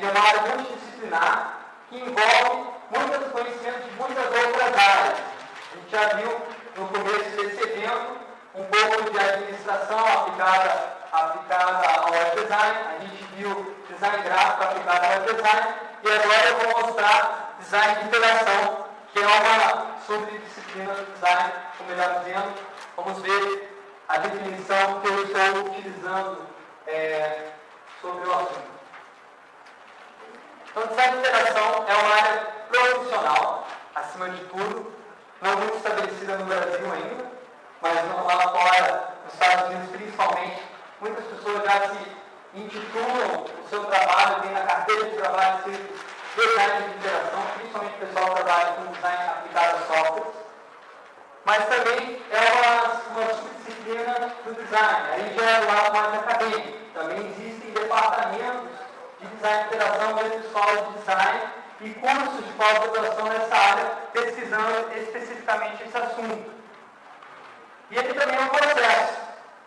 ele é uma área multidisciplinar que envolve muitos conhecimentos de muitas outras áreas. A gente já viu no começo desse evento um pouco de administração aplicada, aplicada ao web design, a gente viu design gráfico aplicado ao web design, e agora eu vou mostrar design de interação, que é uma subdisciplina do design, ou melhor dizendo, vamos ver a definição que eu estou utilizando é, sobre o assunto. Então, design de interação é uma área profissional, acima de tudo, não muito estabelecida no Brasil ainda, mas lá fora, nos Estados Unidos principalmente, muitas pessoas já se intitulam o seu trabalho, tem na carteira de trabalho ser design de interação, principalmente o pessoal que trabalha com design aplicado a softwares, mas também é uma, uma subdisciplina do design, aí já é o lado mais acadêmico. Também existem departamentos de design de interação dentro de escolas de design e cursos de pós-graduação nessa área, pesquisando especificamente esse assunto. E aqui também é um processo,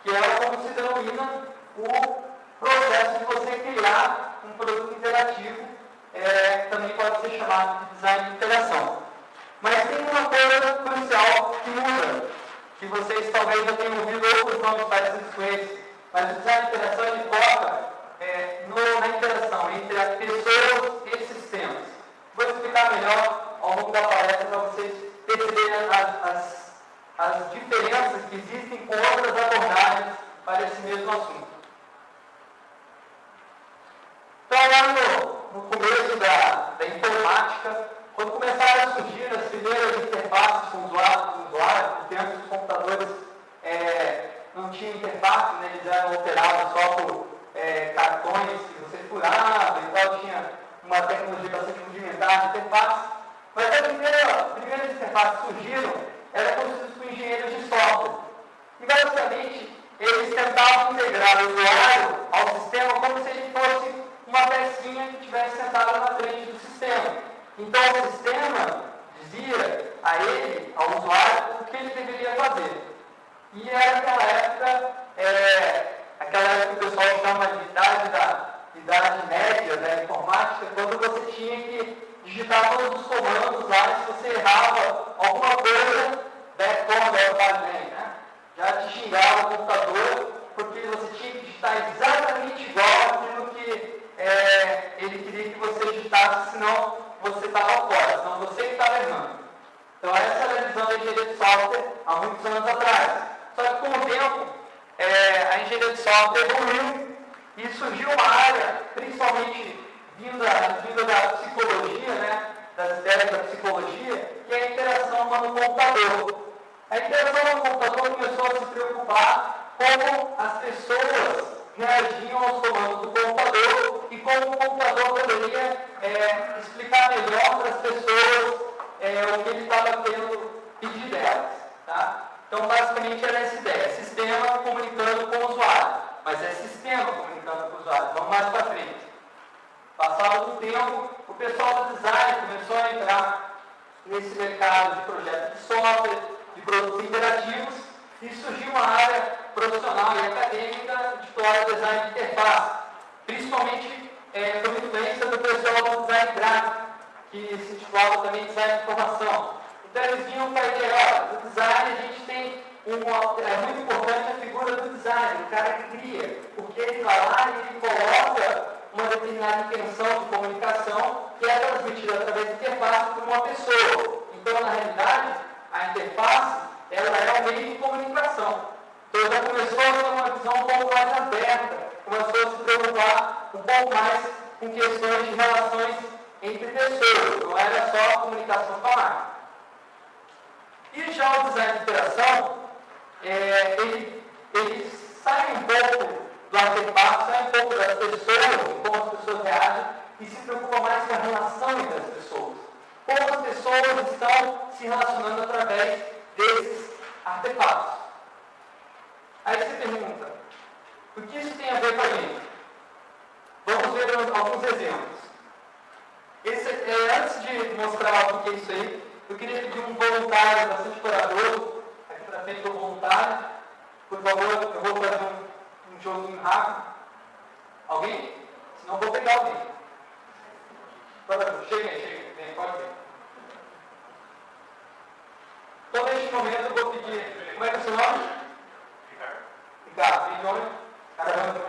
que é como se denomina o processo de você criar um produto interativo, é, também pode ser chamado de design de interação. Mas tem uma coisa crucial que muda, que vocês talvez já tenham ouvido outros nomes parecidos com esse, mas o design de interação ele foca é, no, na interação entre as pessoas e sistemas. Vou explicar melhor ao longo da palestra para vocês perceberem as, as, as diferenças que existem com outras abordagens para esse mesmo assunto. Então, lá no, no começo da, da informática, quando começaram a surgir as primeiras que se intitulava também design de informação. Então eles vinham para a ideia, no design a gente tem uma, é muito importante a figura do design, o cara que cria, porque ele vai lá e ele coloca uma determinada intenção de comunicação que é transmitida através da interface por uma pessoa. Então, na realidade, a interface ela é um meio de comunicação. Então, já começou a ter uma visão um pouco mais aberta, começou a se preocupar um pouco mais com questões de relações entre pessoas, não era só comunicação falar. E já o design de interação, é, ele, ele sai um pouco do artefato, sai um pouco das pessoas, como as pessoas reagem, e se preocupa mais com a relação entre as pessoas. Como as pessoas estão se relacionando através desses artefatos. Aí você pergunta, o que isso tem a ver com a gente? Vamos ver alguns exemplos. Esse, é, antes de mostrar o que é isso aí, eu queria pedir um voluntário bastante corajoso, aqui para frente do voluntário. Por favor, eu vou fazer um, um joguinho rápido. Alguém? Senão vou pegar alguém. Chega, chega, vem, pode vir. Então, neste momento, eu vou pedir. Como é que é o seu nome? Ricardo. Ricardo, tem nome? Caramba.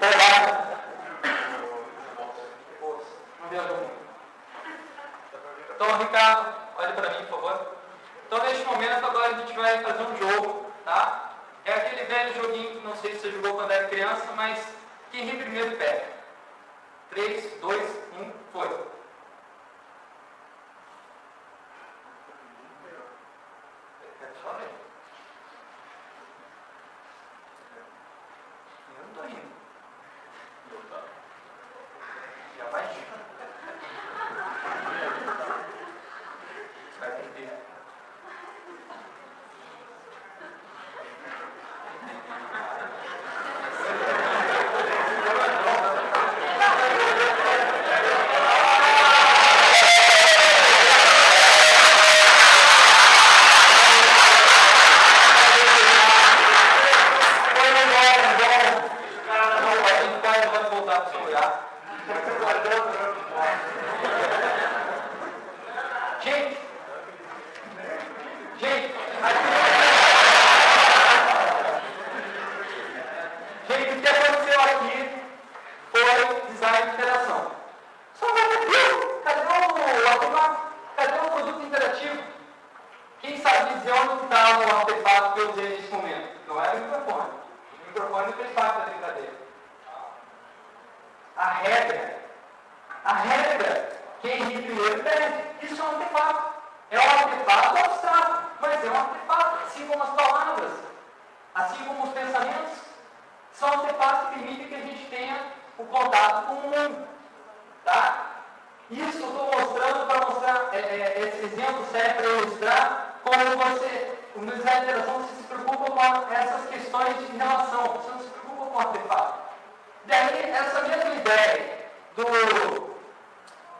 Olá. Então, Ricardo, olhe para mim, por favor. Então, neste momento, agora a gente vai fazer um jogo, tá? É aquele velho joguinho que não sei se você jogou quando era criança, mas quem ri primeiro pega. 3, 2, 1, foi. Mizerre, do,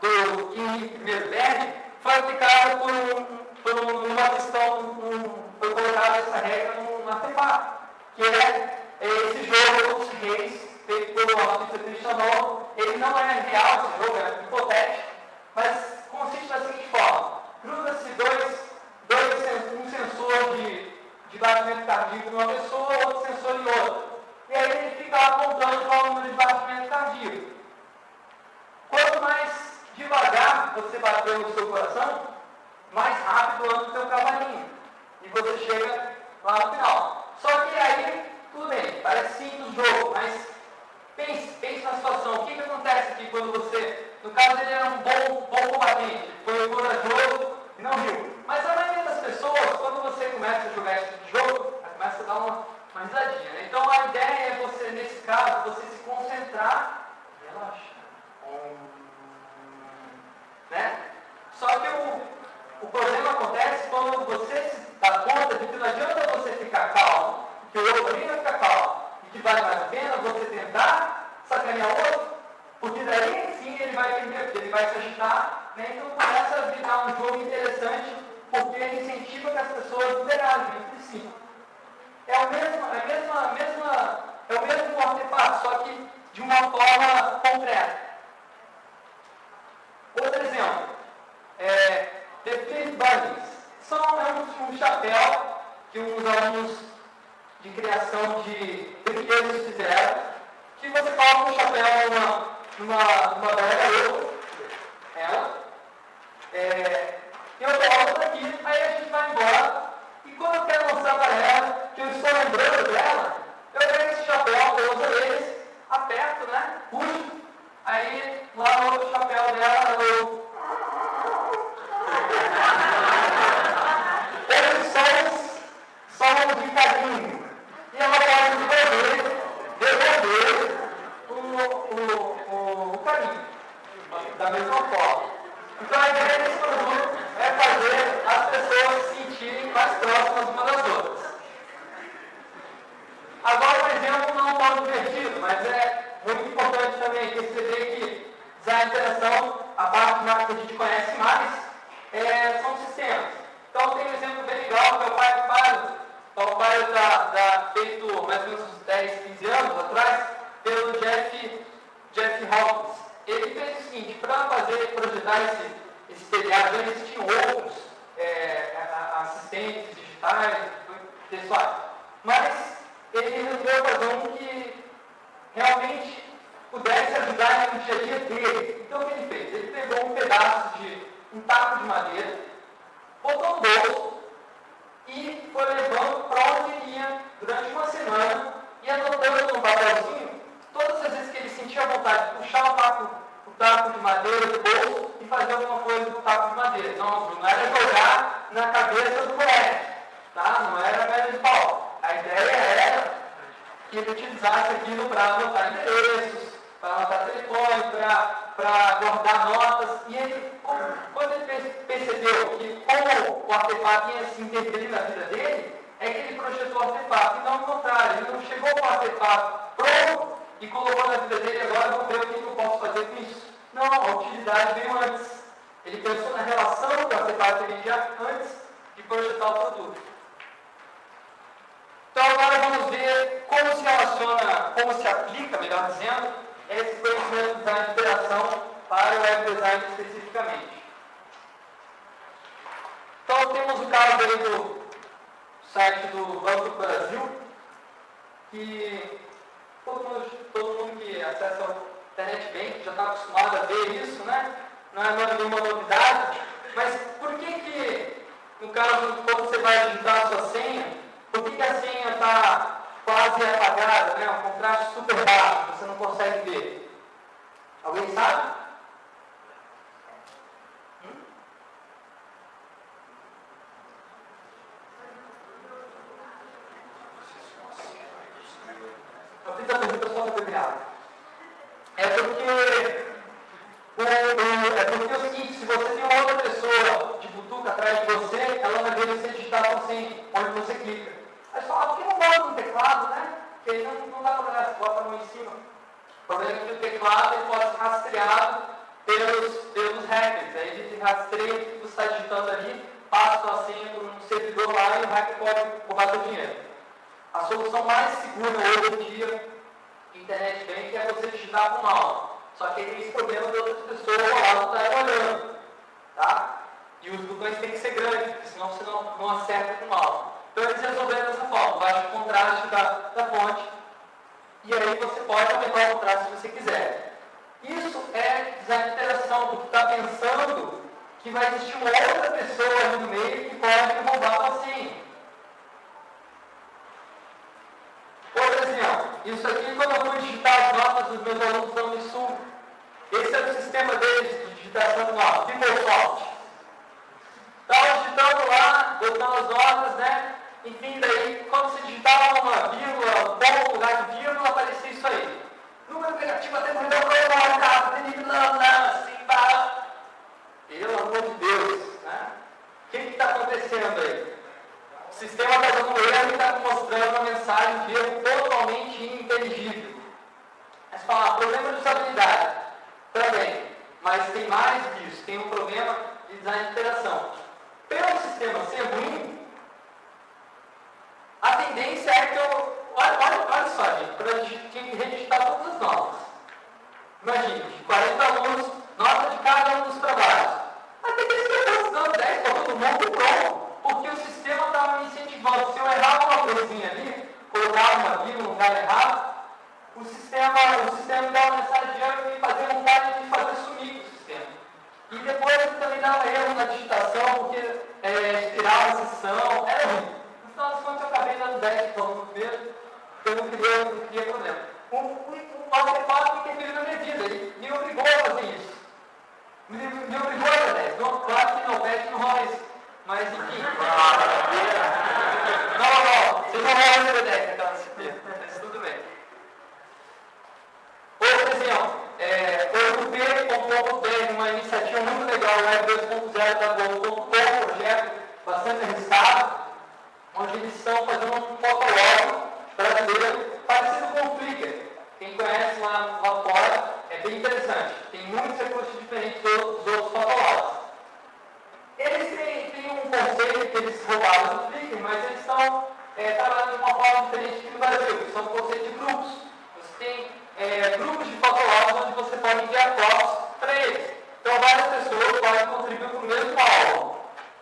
do Henrique Mizerre, foi aplicado por, um, por uma questão, um, foi colocada essa regra no artefato, que é, é esse jogo dos reis, feito pelo Alcista Cristiano, ele não é real, esse jogo é hipotético, mas consiste da seguinte forma, cruza-se dois, dois, um sensor de, de batimento cardíaco numa pessoa, outro sensor em outra. E aí ele fica apontando contando qual o número de batimentos cardíacos. Quanto mais devagar você bater no seu coração, mais rápido anda o seu cavalinho. E você chega lá no final. Só que aí, tudo bem, parece simples jogo, mas pense, pense na situação. O que, que acontece aqui quando você, no caso ele era um bom, bom combatente, foi corajoso e não riu. Mas a maioria das pessoas, quando você começa a jogar esse tipo jogo, começa a dar uma mais. Né? Então a ideia é você, nesse caso, você se concentrar relaxa. Né? Só que o, o problema acontece quando você se dá conta de que não adianta você ficar calmo, que o outro também vai ficar calmo, e que vale mais a pena você tentar sacanear o outro, porque daí sim ele vai perder, ele vai se agitar, né? então começa a virar um jogo interessante, porque ele incentiva que as pessoas liberarem né? entre si é, o mesmo, a mesma, é mesma, é o mesmo artefato, só que de uma forma concreta. Outro exemplo, é, defeito bunnies. São é um, chapéu que uns alunos de criação de brinquedos fizeram, que você coloca o um chapéu numa, numa, numa gaiola, ela, é, e eu ia se interferir na vida dele, é que ele projetou artefato. E não ao contrário, ele não chegou com o artefato pronto e colocou na vida dele, agora vou ver o que eu posso fazer com isso. Não, a utilidade veio antes. Ele pensou na relação que o artefato teria antes de projetar o produto. Então agora vamos ver como se relaciona, como se aplica, melhor dizendo, esse conhecimento de interação para o web design especificamente. Então temos o caso aí do site do Banco do Brasil, que todo mundo, todo mundo que acessa a internet bem já está acostumado a ver isso, né? Não é nenhuma novidade, mas por que que, no caso, quando você vai digitar a sua senha, por que, que a senha está quase apagada, né? um contraste super baixo, você não consegue ver? Alguém sabe? Hum? Eu fiz a pergunta só para terminar. É porque, o, o, é porque é o seguinte, se você tem uma outra pessoa de butuca atrás de você, ela vai ver você digitar sem onde você clica. Aí você fala, por que não bota no teclado, né? Porque não, não dá para olhar, você bota a mão em cima. O problema é que o teclado ele pode ser rastreado pelos, pelos hackers. Aí ele rastreia o que você está digitando ali, passa sua senha por um servidor lá e o hacker pode roubar seu dinheiro. A solução mais segura hoje em dia, internet bank, é você digitar com mouse. Só que tem esse problema de outras pessoas lá não estarem olhando. Tá? E os botões têm que ser grandes, porque senão você não, não acerta com o mouse. Então eles resolveram dessa forma, baixa o contraste da, da fonte, e aí você pode aumentar o contraste se você quiser. Isso é design de interação, porque está pensando que vai existir uma outra pessoa ali no meio que pode roubar a senha. Outro exemplo, isso aqui quando eu fui digitar as notas dos meus alunos da Unisul, esse é o sistema deles de digitação notas, PeopleSoft. Estava digitando lá, botando as notas, né? Enfim, daí, quando você digitava uma vírgula, um ponto, lugar de vírgula, aparecia isso aí. Número negativo até morreu para casa, assim, para. Pelo amor de Deus, né? O que está acontecendo aí? O sistema está dando erro e está mostrando uma mensagem de erro totalmente ininteligível. Mas fala, problema de usabilidade. Também. Mas tem mais disso, tem um problema de design de interação. Pelo sistema ser ruim, a tendência é que eu. Olha, olha, olha só, gente, para a gente tinha que redigitar todas as notas. Imagine, de 40 alunos, nota de cada um dos trabalhos. Até que eles estão dando 10 para todo mundo, pronto. Porque o sistema estava me incentivando. Se eu errar uma coisinha ali, colocar uma vírgula no lugar errado, o sistema, o sistema me dá uma mensagem de me fazer vontade de fazer sumir o sistema. E depois também dava erro na digitação, porque é, tirava a sessão, era ruim das contas eu acabei dando 10 pontos mesmo, porque eu não queria, não queria problema. O, o, o artefato interferiu na minha vida, ele me obrigou a fazer isso. Me, me obrigou a fazer isso. Não, claro que no PET não rola isso. Mas enfim. não, não, vocês não rolam no BDEC aquela disciplina. Mas tudo bem. Outro exemplo, é, o uma iniciativa muito legal, o Web 2.0 da Globo, um projeto bastante arriscado onde eles estão fazendo um fotolog brasileiro parecido com o Flickr. Quem conhece lá, lá fora é bem interessante. Tem muitos recursos diferentes dos, dos outros fotologs. Eles têm, têm, um conceito que eles roubaram do Flickr, mas eles estão é, trabalhando de uma forma diferente aqui no Brasil, que são o conceito de grupos. Você tem é, grupos de fotologs onde você pode enviar fotos para eles. Então várias pessoas podem contribuir para o mesmo alvo.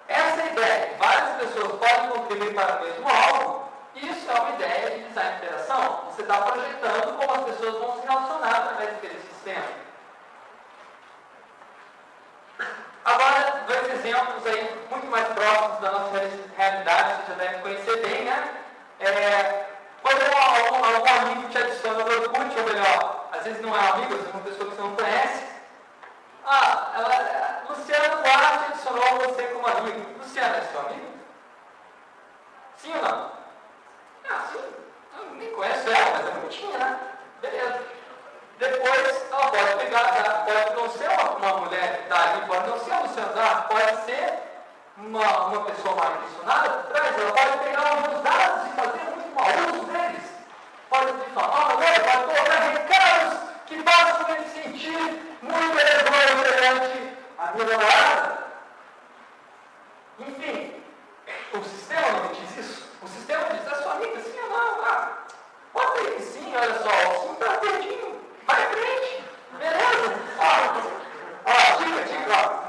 Essa ideia, várias pessoas podem contribuir para o mesmo alvo, isso é uma ideia de design de interação. Você está projetando como as pessoas vão se relacionar através daquele sistema. Agora, dois exemplos aí muito mais próximos da nossa realidade, você já deve conhecer bem, né? É, quando é algum, algum amigo te adiciona no Orkut, ou melhor, às vezes não é um amigo, às vezes é uma pessoa que você não conhece, ah, ela, Luciano Duarte adicionou você como amigo. Luciano é seu amigo? Sim ou não? Ah, sim. Eu nem conheço ela, mas é bonitinha, né? Beleza. Depois, ela pode pegar, pode não ser uma, uma mulher que está ali, pode não ser a Luciana Duarte, pode ser uma, uma pessoa mal intencionada por trás, ela pode pegar os meus dados e fazer muito mau uso deles. Pode difamar, não pode colocar recados que façam ele sentir muito elevado perante a minha namorada. Enfim, o sistema não diz isso. O sistema diz, a sua amiga, sim ou não? Ah, pode ser que sim, olha só, sim está pertinho. Vai em frente. Beleza? Ó, ó dica, dica, ó.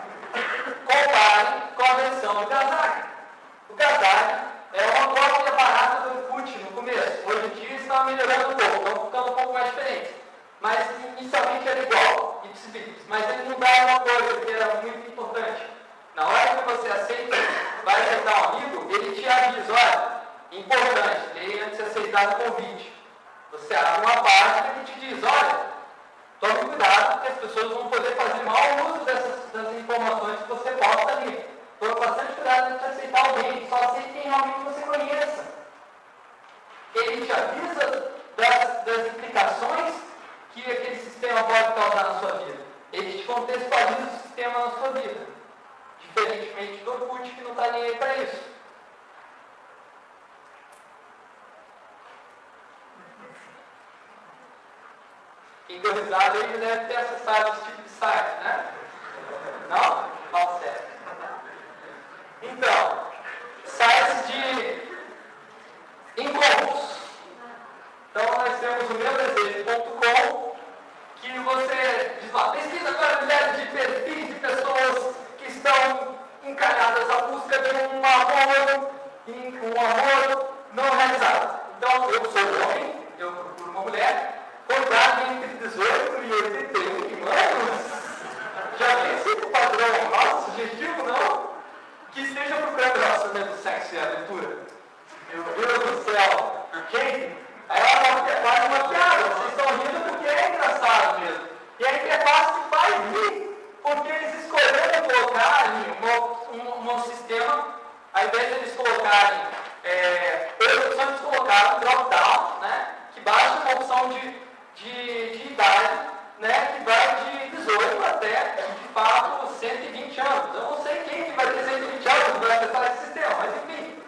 Colocarem, é, eles, eles colocaram um drop-down, né, que baixa uma opção de de, de idade, né, que vai de 18 até, de fato, 120 anos. Eu não sei quem que vai ter 120 anos para acessar esse sistema, mas enfim,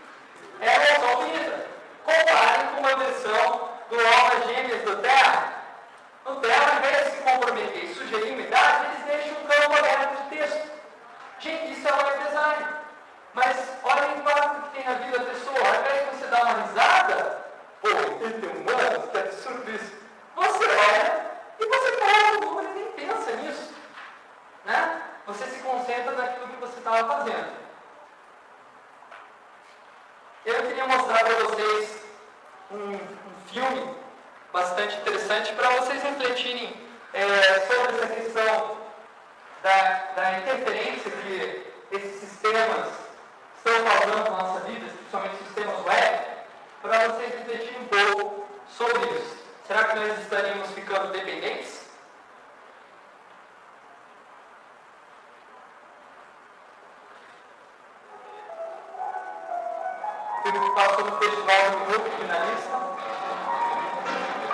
é a versão bonita. Comparem com uma versão do Alma Gêmeas do Terra. No Terra, ao invés de se comprometer e sugerir uma idade, eles deixam um campo aberto de texto. Gente, isso é web design. Mas olha o impacto que tem na vida da pessoa. Ao invés de você dar uma risada, pô, 81 anos, que absurdo isso. Você olha e você coloca o número e nem pensa nisso. Né? Você se concentra naquilo que você estava fazendo. Eu queria mostrar para vocês um, um, filme bastante interessante para vocês refletirem é, sobre essa questão da, da interferência que esses sistemas estão causando na nossa vida, principalmente sistemas web, para vocês refletirem um pouco sobre isso. Será que nós estaríamos ficando dependentes? Filme que passou no Festival do Minuto Finalista,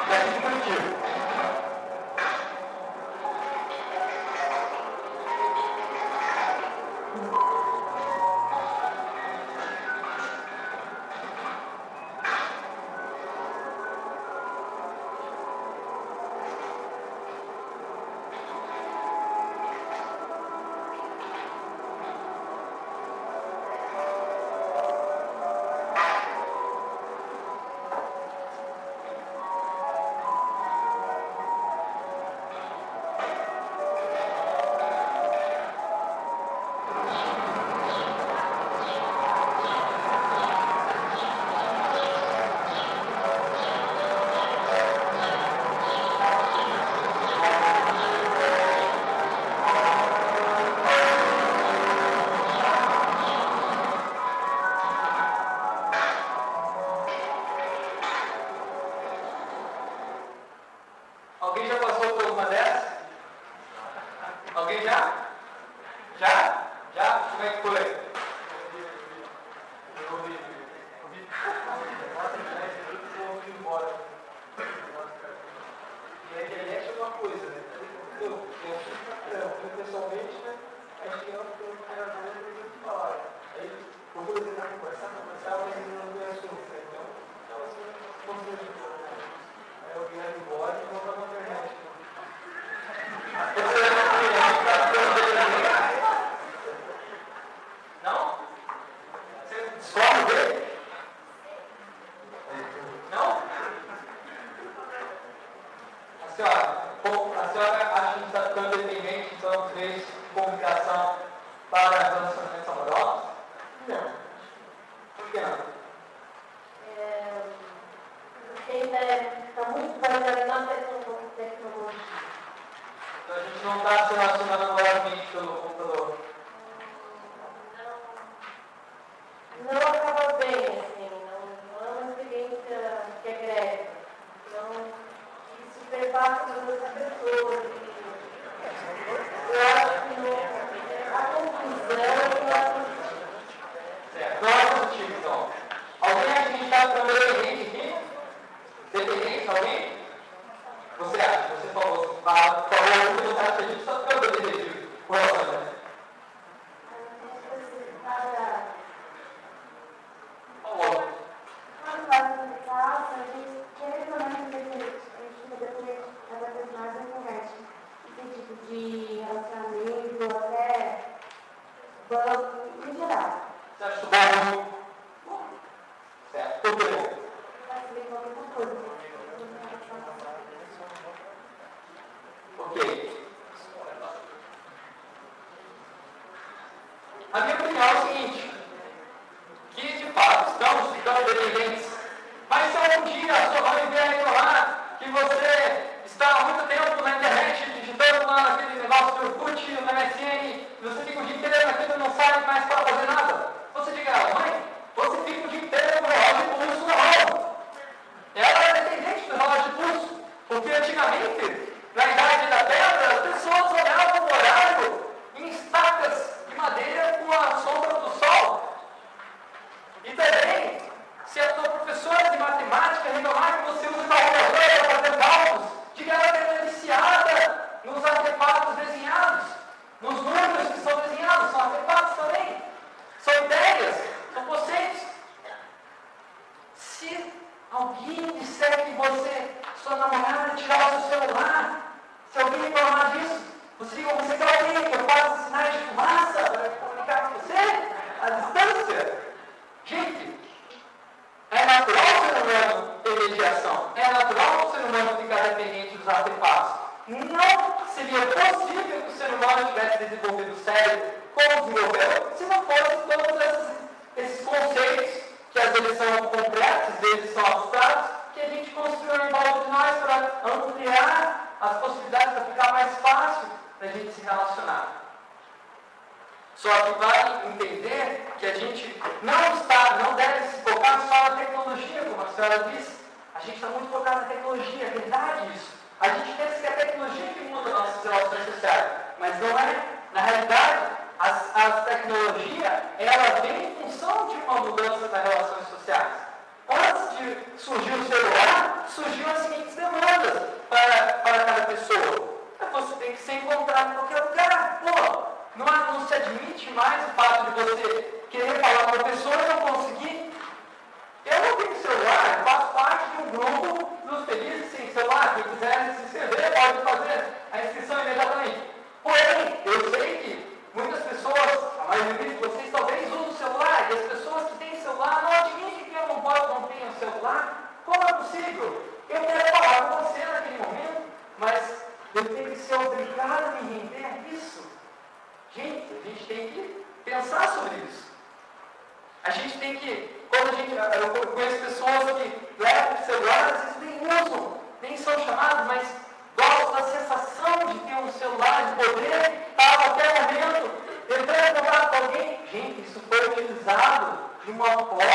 daqui de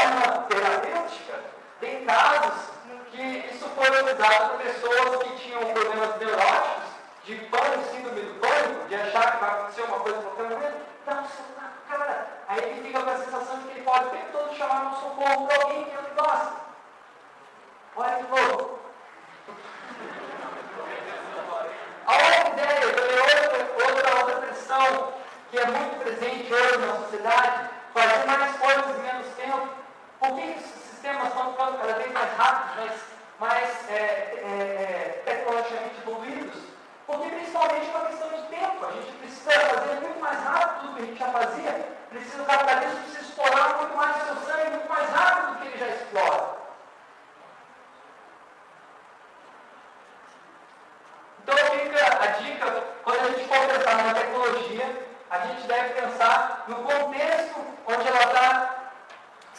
forma terapêutica. Tem casos que isso foi utilizado por pessoas que tinham problemas neuróticos, de pânico, síndrome do pânico, de achar que vai acontecer uma coisa qualquer momento. dá um celular pro cara. Aí ele fica com a sensação de que ele pode o tempo todo chamar um socorro para alguém que ele gosta. Olha que louco. A outra ideia, também outra, outra, outra pressão que é muito presente hoje na sociedade, fazer mais coisas em menos tempo. Por que esses sistemas estão ficando cada vez mais rápidos, mais, mais é, é, é, tecnologicamente evoluídos? Porque principalmente uma questão de tempo. A gente precisa fazer muito mais rápido do que a gente já fazia. Precisa, o capitalismo precisa explorar muito mais o seu sangue, muito mais rápido do que ele já explora. Então fica a dica, quando a gente for pensar numa tecnologia, a gente deve pensar no contexto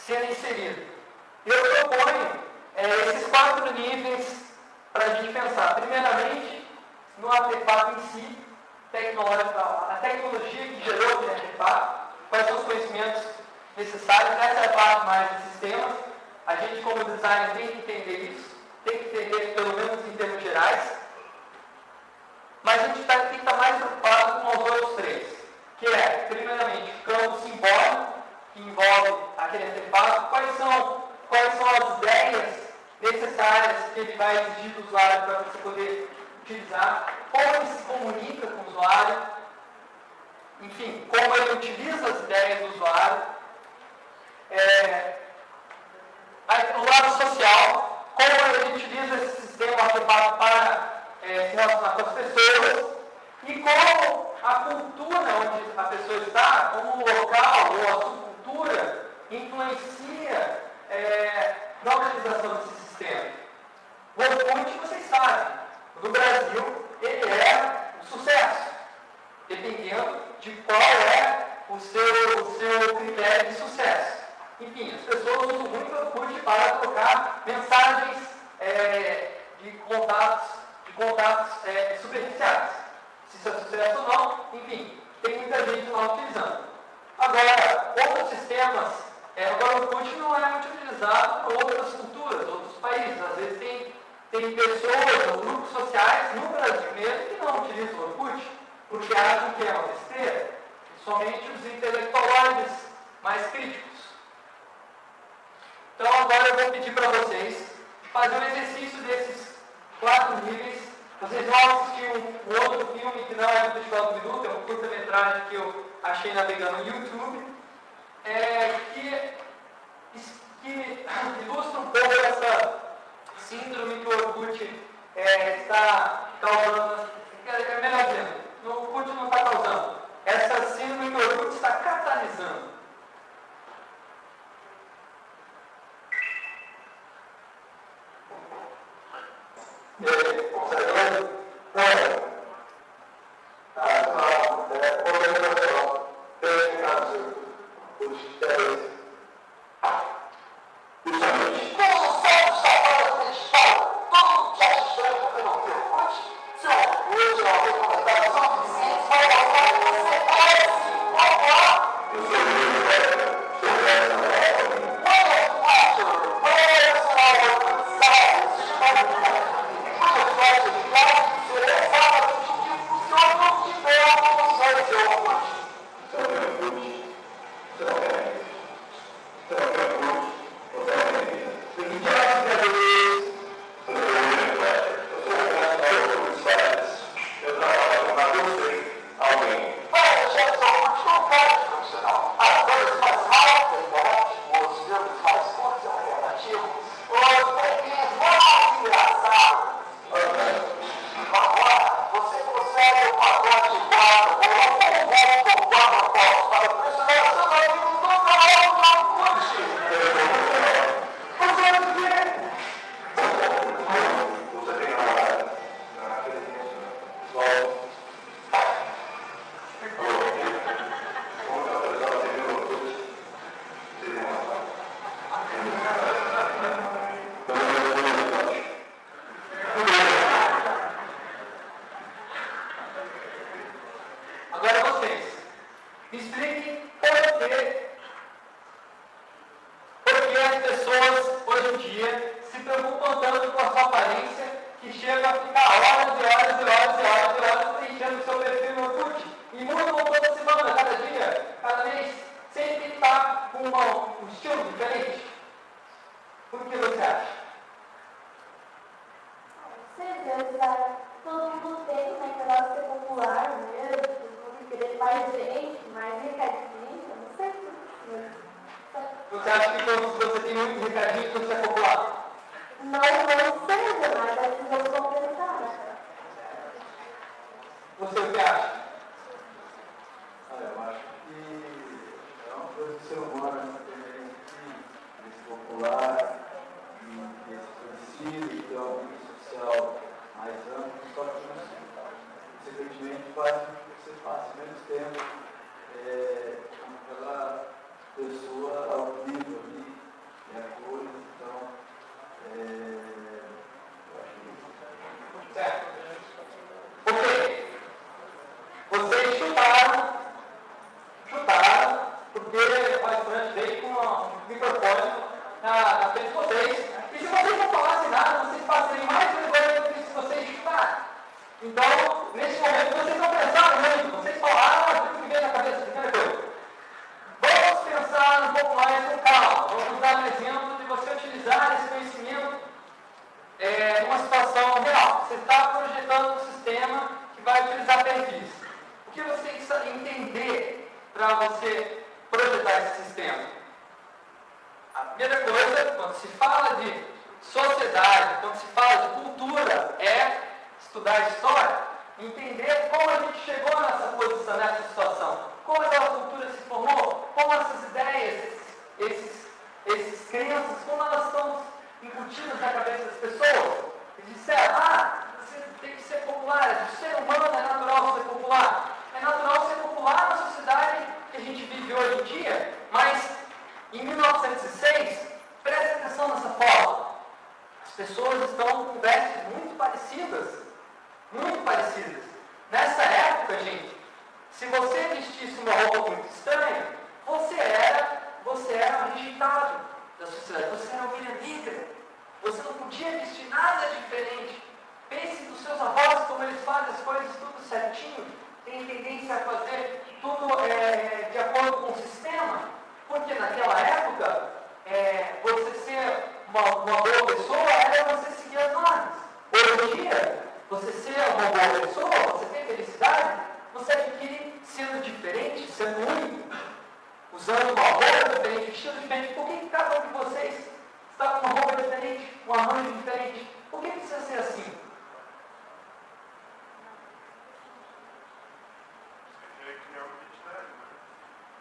sendo inserida. Eu proponho é, esses quatro níveis para a gente pensar. Primeiramente, no artefato em si, tecnológico, a tecnologia que gerou aquele artefato, quais são os conhecimentos necessários. Essa é a parte mais de sistemas. A gente, como designer, tem que entender isso, tem que entender, pelo menos em termos gerais, mas a gente tá, tem que estar mais preocupado com os outros três, que é, primeiramente, o campo simbólico, que envolve aquele artefato, quais são, quais são as ideias necessárias que ele vai exigir do usuário para você poder utilizar, como ele se comunica com o usuário, enfim, como ele utiliza as ideias do usuário, é, o lado social, como ele utiliza esse sistema artefato para é, se relacionar com as pessoas e como a cultura onde a pessoa está, como o local ou a subcultura influencia é, na utilização desse sistema. O Orkut, vocês sabem, no Brasil, ele é um sucesso, dependendo de qual é o seu, o seu critério de sucesso. Enfim, as pessoas usam muito o Orkut para trocar mensagens é, de contatos de contatos é, superficiais. Se isso é sucesso ou não, enfim, tem muita gente lá utilizando. Agora, outros sistemas, é, agora o Orkut não é muito utilizado por outras culturas, outros países. Às vezes tem, tem pessoas grupos sociais no Brasil mesmo que não utilizam o Orkut, porque acham que é uma besteira, somente os intelectuais mais críticos. Então agora eu vou pedir para vocês fazer um exercício desses quatro níveis. Vocês vão assistir um, um outro filme que não é do Festival do Minuto, é um curta-metragem que eu achei navegando no YouTube, é, que, que ilustra um pouco essa síndrome que o Orkut é, está causando. É melhor dizendo, o Orkut não está causando. Essa síndrome que o Orkut está catalisando. considerando Você acha que quando você tem muito recadinho, tudo você é populado? Não, não seja, mas é que eu sou pensar. Você o que acha? Pessoas estão com vestes muito parecidas. Muito parecidas. Nessa época, gente, se você vestisse uma roupa muito estranha, você era, você era rejeitado da sociedade. Você era ovelha negra. Você não podia vestir nada diferente. Pense nos seus avós, como eles fazem as coisas tudo certinho. Tem tendência a fazer tudo é, de acordo com o sistema. Porque naquela época, é, você ser uma, uma boa pessoa era você seguir as normas. Hoje em dia, você ser uma boa pessoa, você ter felicidade, você adquire sendo diferente, sendo único, usando uma roupa diferente, vestido diferente. Por que, que cada um de vocês está com uma roupa diferente, um arranjo diferente? Por que precisa ser assim?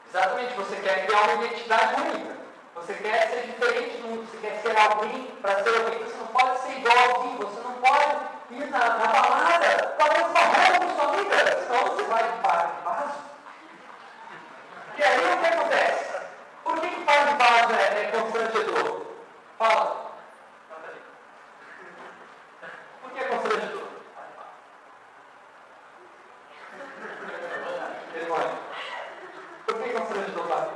Exatamente, você quer criar uma identidade única. Você quer ser diferente do mundo, você quer ser alguém, para ser alguém, você não pode ser igual a alguém, você não pode ir na, na balada a mesma roupa com sua amiga, senão você vai de par de vaso. E aí o que acontece? Por que, que par de vaso é, é constrangedor? Fala. Por que é constrangedor? Vergonha. Por que é constrangedor, Fábio?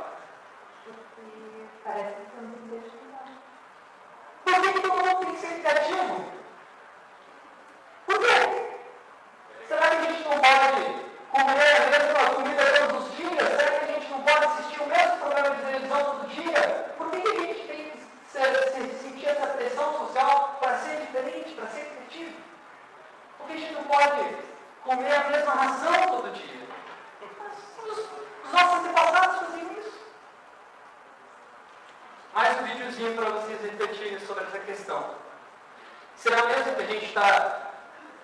Porque parece que eu não deixo falar. Por que, que todo mundo tem que ser criativo? Por quê? Será que a gente não pode comer a mesma comida todos os dias? Será que a gente não pode assistir o mesmo programa de televisão todo dia? Por que, que a gente tem que ser- se- sentir essa pressão social para ser diferente, criativo? Por que a gente não pode comer a mesma ração todo dia? Os, os nossos antepassados faziam isso. Mais um videozinho para vocês refletirem sobre essa questão. Será mesmo que a gente está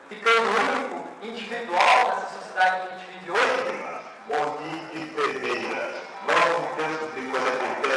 ficando único, individual nessa sociedade que a gente vive hoje? Monique Ferreira, novo tempo de quando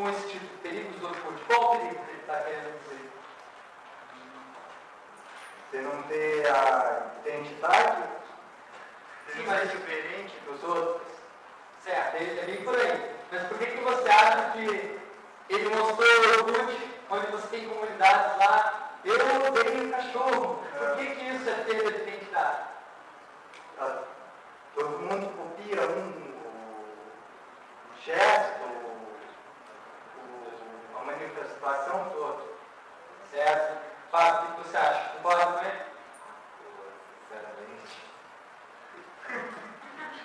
com esse tipo de perigo, os outros pontos. Qual o perigo que ele está querendo dizer? Você não ter a identidade? Sim, mas é diferente dos outros? Certo, ele é bem por aí. Mas por que, que você acha que ele mostrou o Orkut, onde você tem comunidades lá? Eu odeio cachorro. Por que, que isso é ter a identidade? Ah, todo mundo copia um, um gesto situação toda. Certo? Fábio, o que você acha? Concorda com ele? Sinceramente.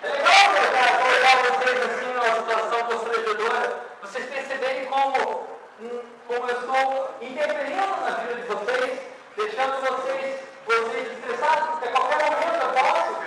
É legal né, cara, colocar vocês assim numa situação constrangedora, vocês perceberem como, hum, como eu estou interferindo na vida de vocês, deixando vocês, vocês estressados, porque a qualquer momento eu posso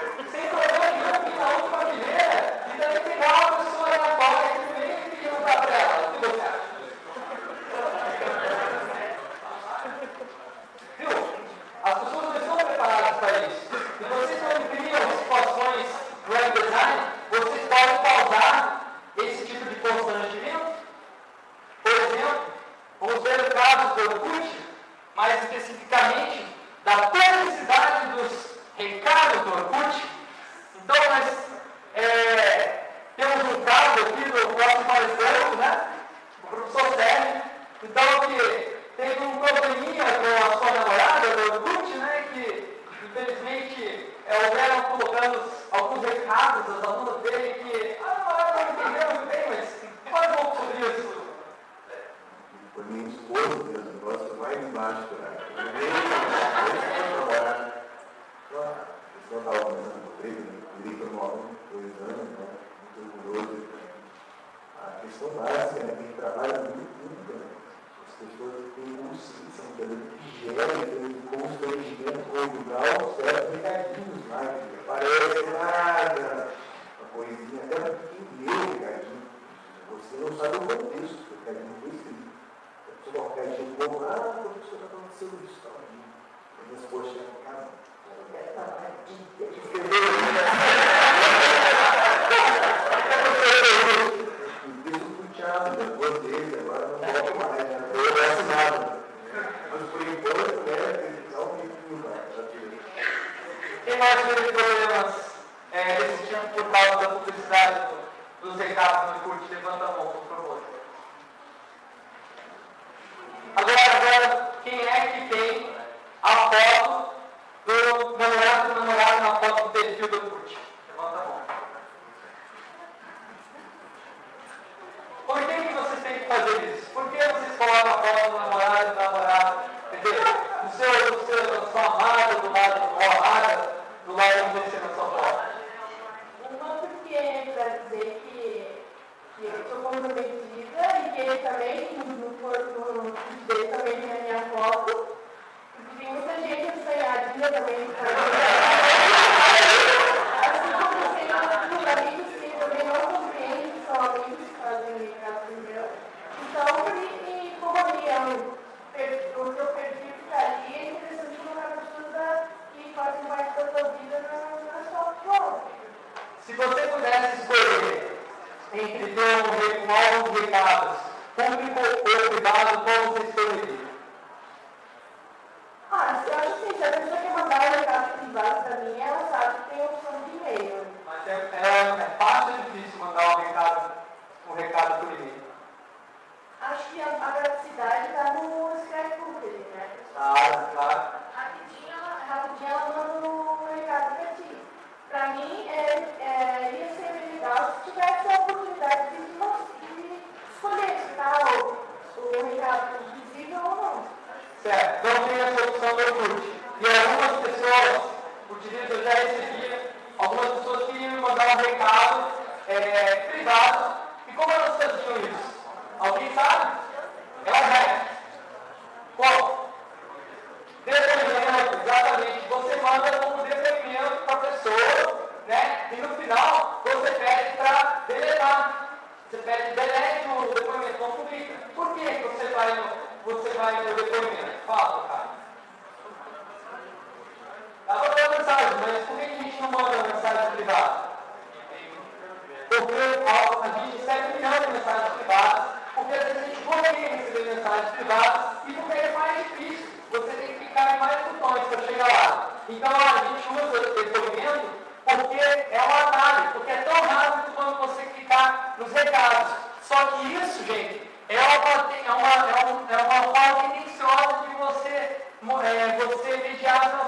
eh, 16 anni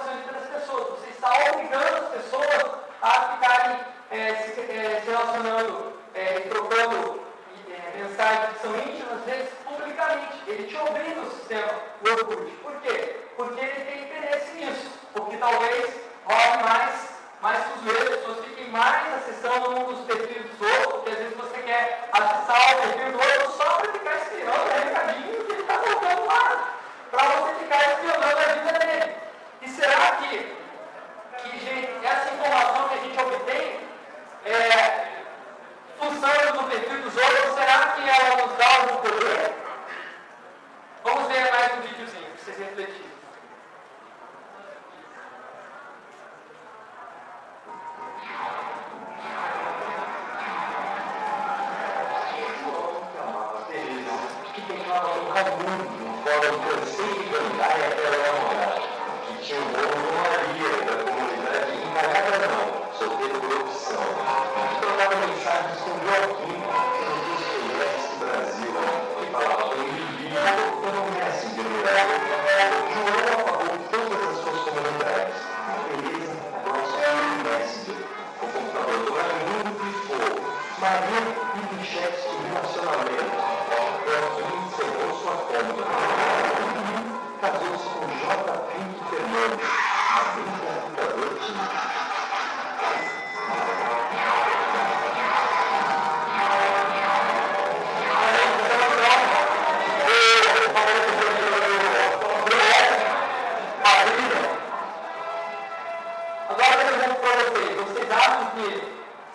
pode assim. então, ser? Vocês acham que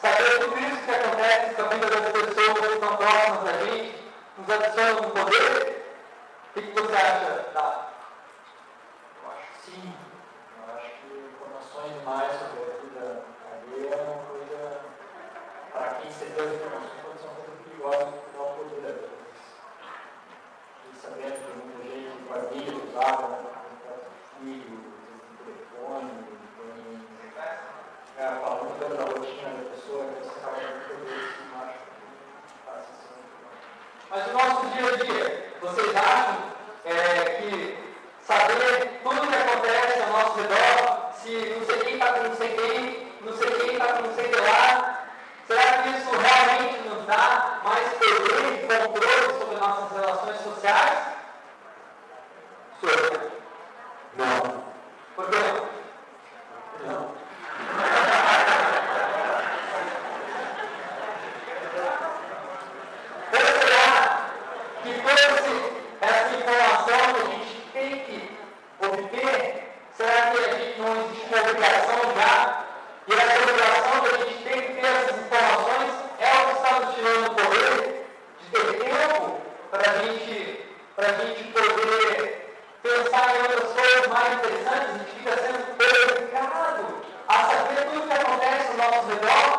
saber tudo isso que acontece com a vida das pessoas que estão próximas da gente nos adiciona no poder? O que, você acha, Tá? Eu acho que sim. Eu acho que informações demais sobre a vida alheia é uma coisa, para quem se deu informações, pode ser uma coisa perigosa para o poder da vida. E sabendo que muita gente, guardia, usava, né? Mas no nosso dia a dia, vocês acham é, que saber tudo o que acontece ao nosso redor, se não sei quem está com não sei quem, não sei quem está com não sei lá, será que isso realmente nos dá mais poder e controle sobre nossas relações sociais? Sou. Não. Porque interessantes e que fica sendo obrigado a saber tudo o que acontece ao nosso redor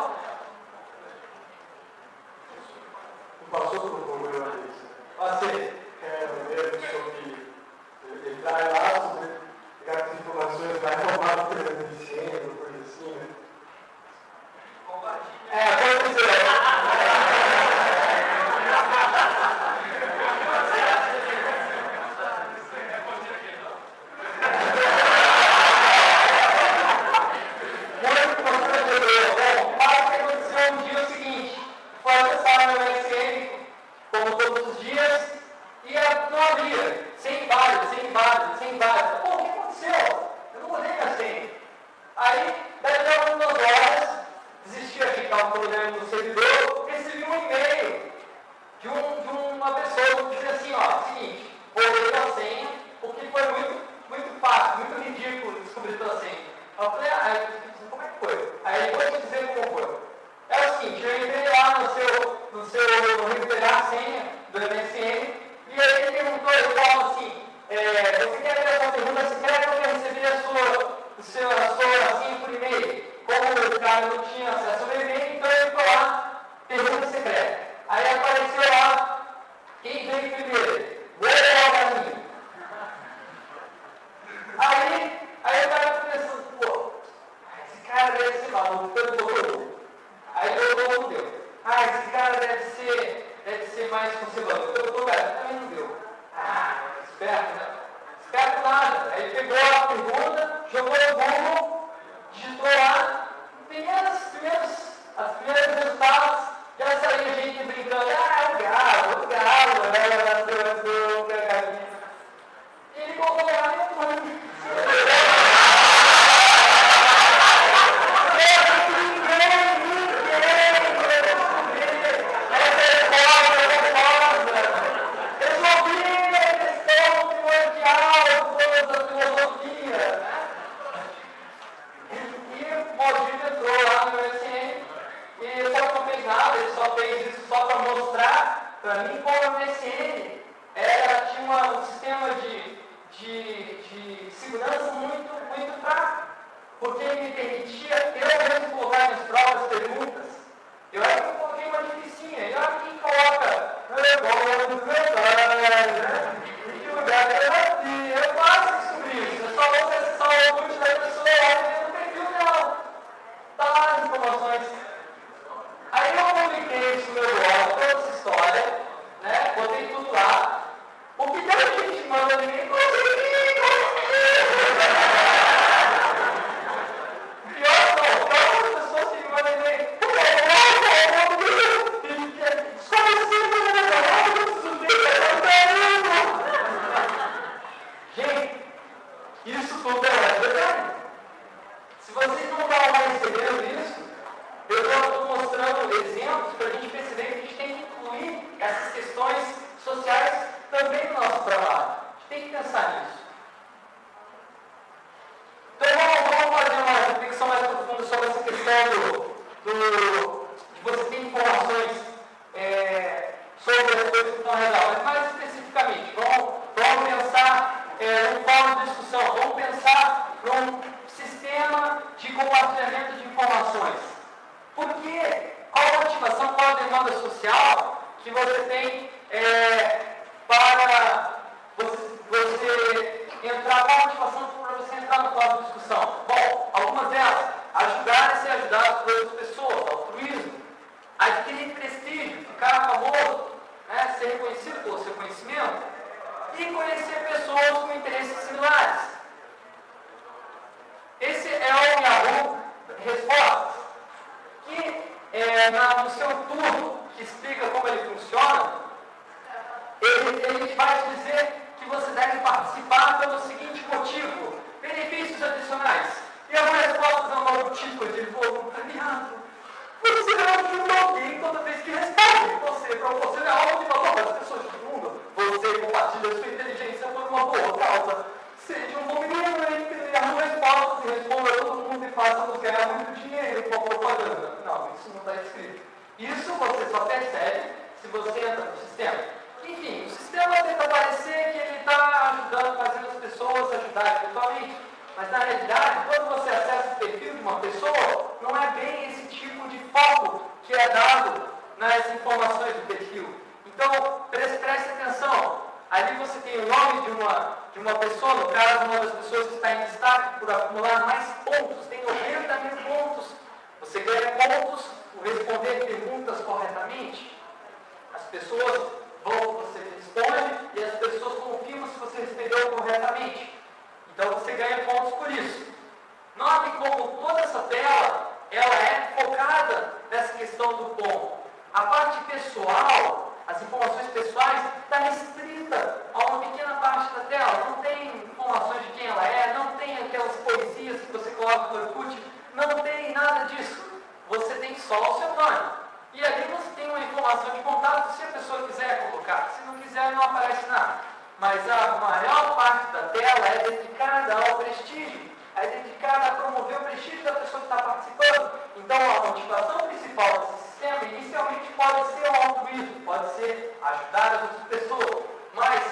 sol seu nome E ali você tem uma informação de contato se a pessoa quiser colocar. Se não quiser, não aparece nada. Mas a maior parte da tela é dedicada ao prestígio, é dedicada a promover o prestígio da pessoa que está participando. Então, a motivação principal desse sistema inicialmente pode ser o altruísmo, pode ser ajudar as outras pessoas. Mas,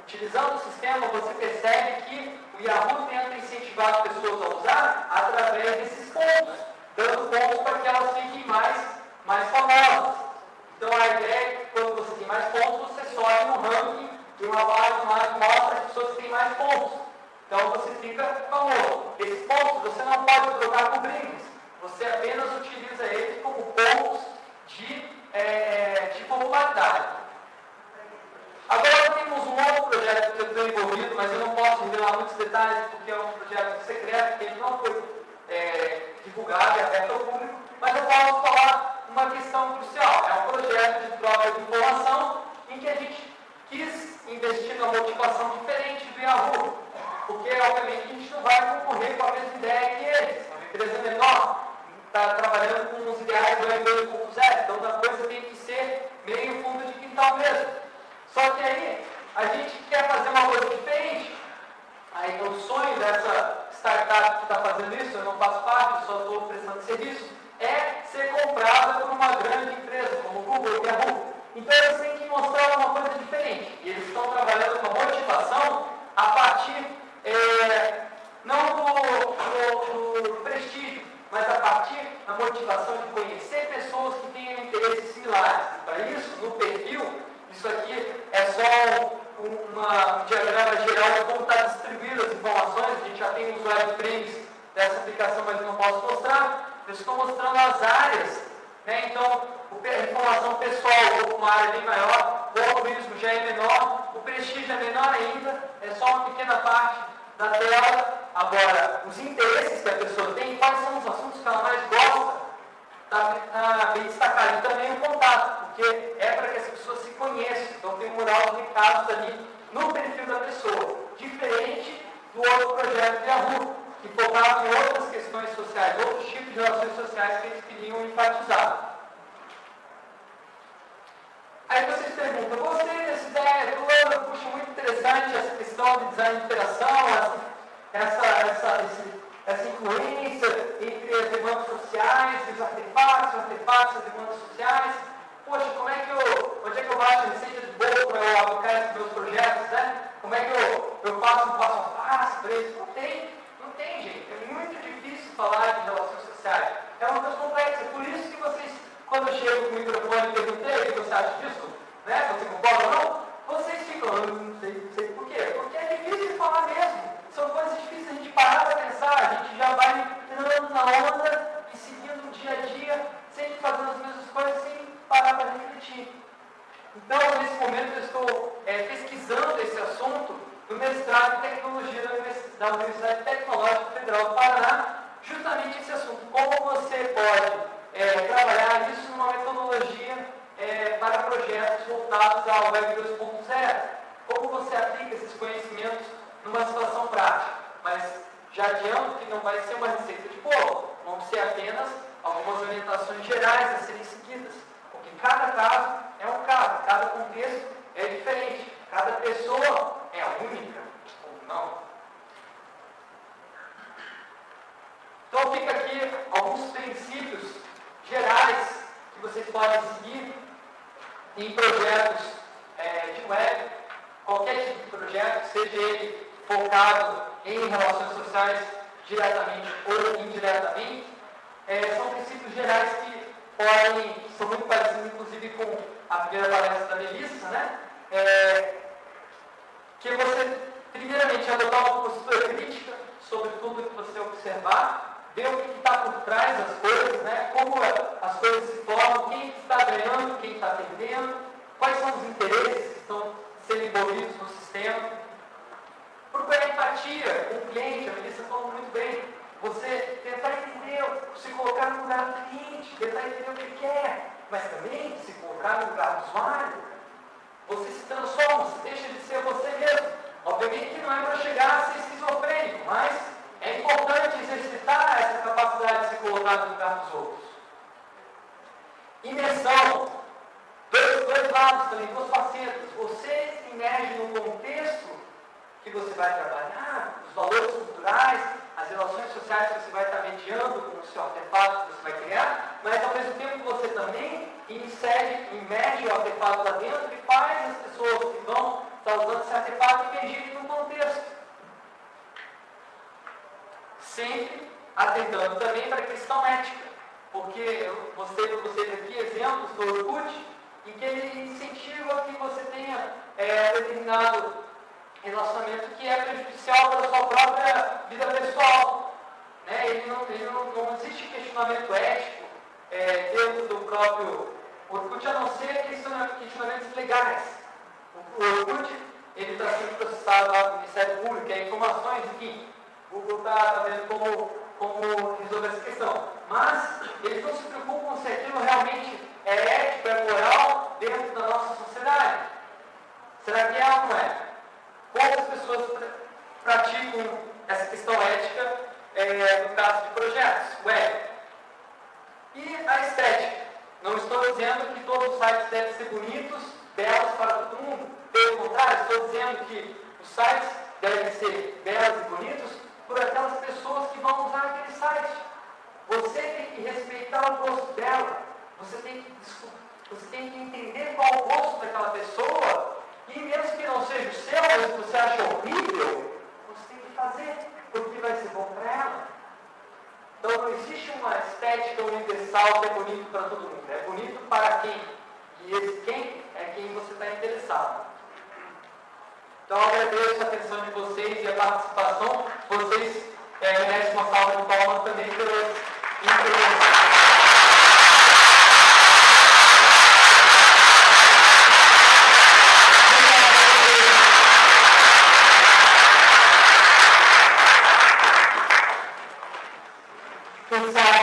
utilizando o sistema, você percebe que o Yahoo tenta incentivar as pessoas a usar através desses pontos. Então, dando pontos para que elas fiquem mais, mais famosas. Então a ideia é que quando você tem mais pontos, você sobe no ranking e uma base mais mostra as pessoas que têm mais pontos. Então você fica famoso. Esses pontos você não pode trocar com brindes. Você apenas utiliza eles como pontos de, é, é, de popularidade. Agora temos um outro projeto que eu estou envolvido, mas eu não posso revelar muitos detalhes, porque é um projeto secreto, que ele não foi divulgada e aberta ao público, mas eu posso falar uma questão crucial. É um projeto de troca de informação em que a gente quis investir numa motivação diferente do Yahoo, porque obviamente a gente não vai concorrer com a mesma ideia que eles. É uma empresa menor, está trabalhando com os ideais do Web 2.0, então a coisa tem que ser meio fundo de quintal mesmo. Só que aí a gente quer fazer uma coisa diferente. Aí o sonho dessa startup que está fazendo isso, eu não faço parte, só estou prestando serviço, é ser comprada por uma grande empresa, como Google e Yahoo. Então eles têm que mostrar uma coisa diferente. E eles estão trabalhando com motivação a partir é, não do, do, do, prestígio, mas a partir da motivação de conhecer pessoas que tenham interesses similares. E para isso, no perfil, isso aqui é só uma, um diagrama geral de como está distribuído as informações. A gente já tem uns wireframes dessa aplicação, mas não posso mostrar. Eu estou mostrando as áreas. Né? Então, a informação pessoal, uma área bem maior, o algoritmo já é menor, o prestígio é menor ainda, é só uma pequena parte da tela. Agora, os interesses que a pessoa tem, quais são os assuntos que ela mais gosta, está tá bem destacado. E também o contato, porque é para que essa pessoa se conheça. Então tem um mural de recados ali no perfil da pessoa, diferente do outro projeto de Yahoo, focava em outras questões sociais, outros tipos de relações sociais que eles queriam enfatizar. Aí vocês perguntam, gostei dessa ideia, fulano, puxa, muito interessante essa questão de design de interação, essa, essa, essa, influência entre as demandas sociais, os artefatos, os artefatos, as demandas sociais. Poxa, como é que eu, onde é que eu baixo receita de bolo para eu aplicar esses meus projetos, né? Como é que eu, eu faço um passo a passo para isso? Não tem, gente. É muito difícil falar de relações sociais. É uma coisa complexa. Por isso que vocês quando eu chego com o microfone e perguntei o que você acha disso, né? Você concorda ou não? Vocês ficam, não sei, sei por quê. Porque é difícil de falar mesmo. São coisas difíceis a gente parar para pensar. A gente já vai entrando na onda e seguindo o dia a dia, sempre fazendo as mesmas coisas sem parar para refletir. Então, nesse momento, eu estou é, pesquisando esse assunto no mestrado em tecnologia da Universidade Tecnológica Federal do Paraná, justamente esse assunto. Como você pode é, trabalhar isso numa metodologia é, para projetos voltados ao Web 2.0. Como você aplica esses conhecimentos numa situação prática? Mas já adianto que não vai ser uma receita de bolo, vão ser apenas algumas orientações gerais a serem seguidas. Porque cada caso é um caso, cada contexto é diferente, cada pessoa é única ou não. Então fica aqui alguns princípios gerais que vocês podem seguir em projetos é, de web, qualquer tipo de projeto, seja ele focado em relações sociais diretamente ou indiretamente, é, são princípios gerais que podem, são muito parecidos inclusive com a primeira palestra da Melissa, né? É, que você, primeiramente, adotar uma postura crítica sobre tudo que você observar, ver o que está por trás das coisas, né? como as coisas se formam, quem está ganhando, quem está perdendo, quais são os interesses que estão sendo envolvidos no sistema. Procurar empatia com o cliente, a Melissa falou muito bem. Você tentar entender, se colocar no lugar do cliente, tentar entender o que ele quer, mas também se colocar no lugar do usuário. Você se transforma, você deixa de ser você mesmo. Obviamente que não é para chegar a ser esquizofrênico, mas é importante exercitar essa capacidade de se colocar no lugar dos outros. Imersão. Dois, dois lados também, duas facetas. Você se imerge no contexto que você vai trabalhar, os valores culturais, as relações sociais que você vai estar mediando com o seu artefato que você vai criar, mas ao mesmo tempo você também insere, imerge o artefato lá dentro e faz as pessoas que vão estar usando esse artefato emergirem no contexto sempre atentando também para a questão ética, porque eu mostrei para vocês aqui exemplos do Orkut, em que ele incentiva que você tenha é, determinado relacionamento que é prejudicial para a sua própria vida pessoal. Né? Ele não, ele não, não existe questionamento ético é, dentro do próprio Orkut, a não ser questionamentos legais. O Orkut está sendo processado lá no Ministério Público, é informações, o Google está tá vendo como, como resolver essa questão. mas eles não se preocupam se aquilo realmente é ético, é moral dentro da nossa sociedade. Será que é ou não é? Poucas pessoas pr praticam essa questão ética é, no caso de projetos web. E a estética. Não estou dizendo que todos os sites devem ser bonitos, belos para todo mundo. Pelo contrário, estou dizendo que os sites devem ser belos e bonitos por aquelas pessoas que vão usar aquele site. Você tem que respeitar o gosto dela. Você tem que, você tem que entender qual o gosto daquela pessoa. E mesmo que não seja o seu, mas que você acha horrível, você tem que fazer, porque vai ser bom para ela. Então não existe uma estética universal que é bonito para todo mundo. É bonito para quem? E esse quem é quem você está interessado. Então agradeço a atenção de vocês e a participação. Vocês é, merecem uma salva de palmas também pelas intervenções.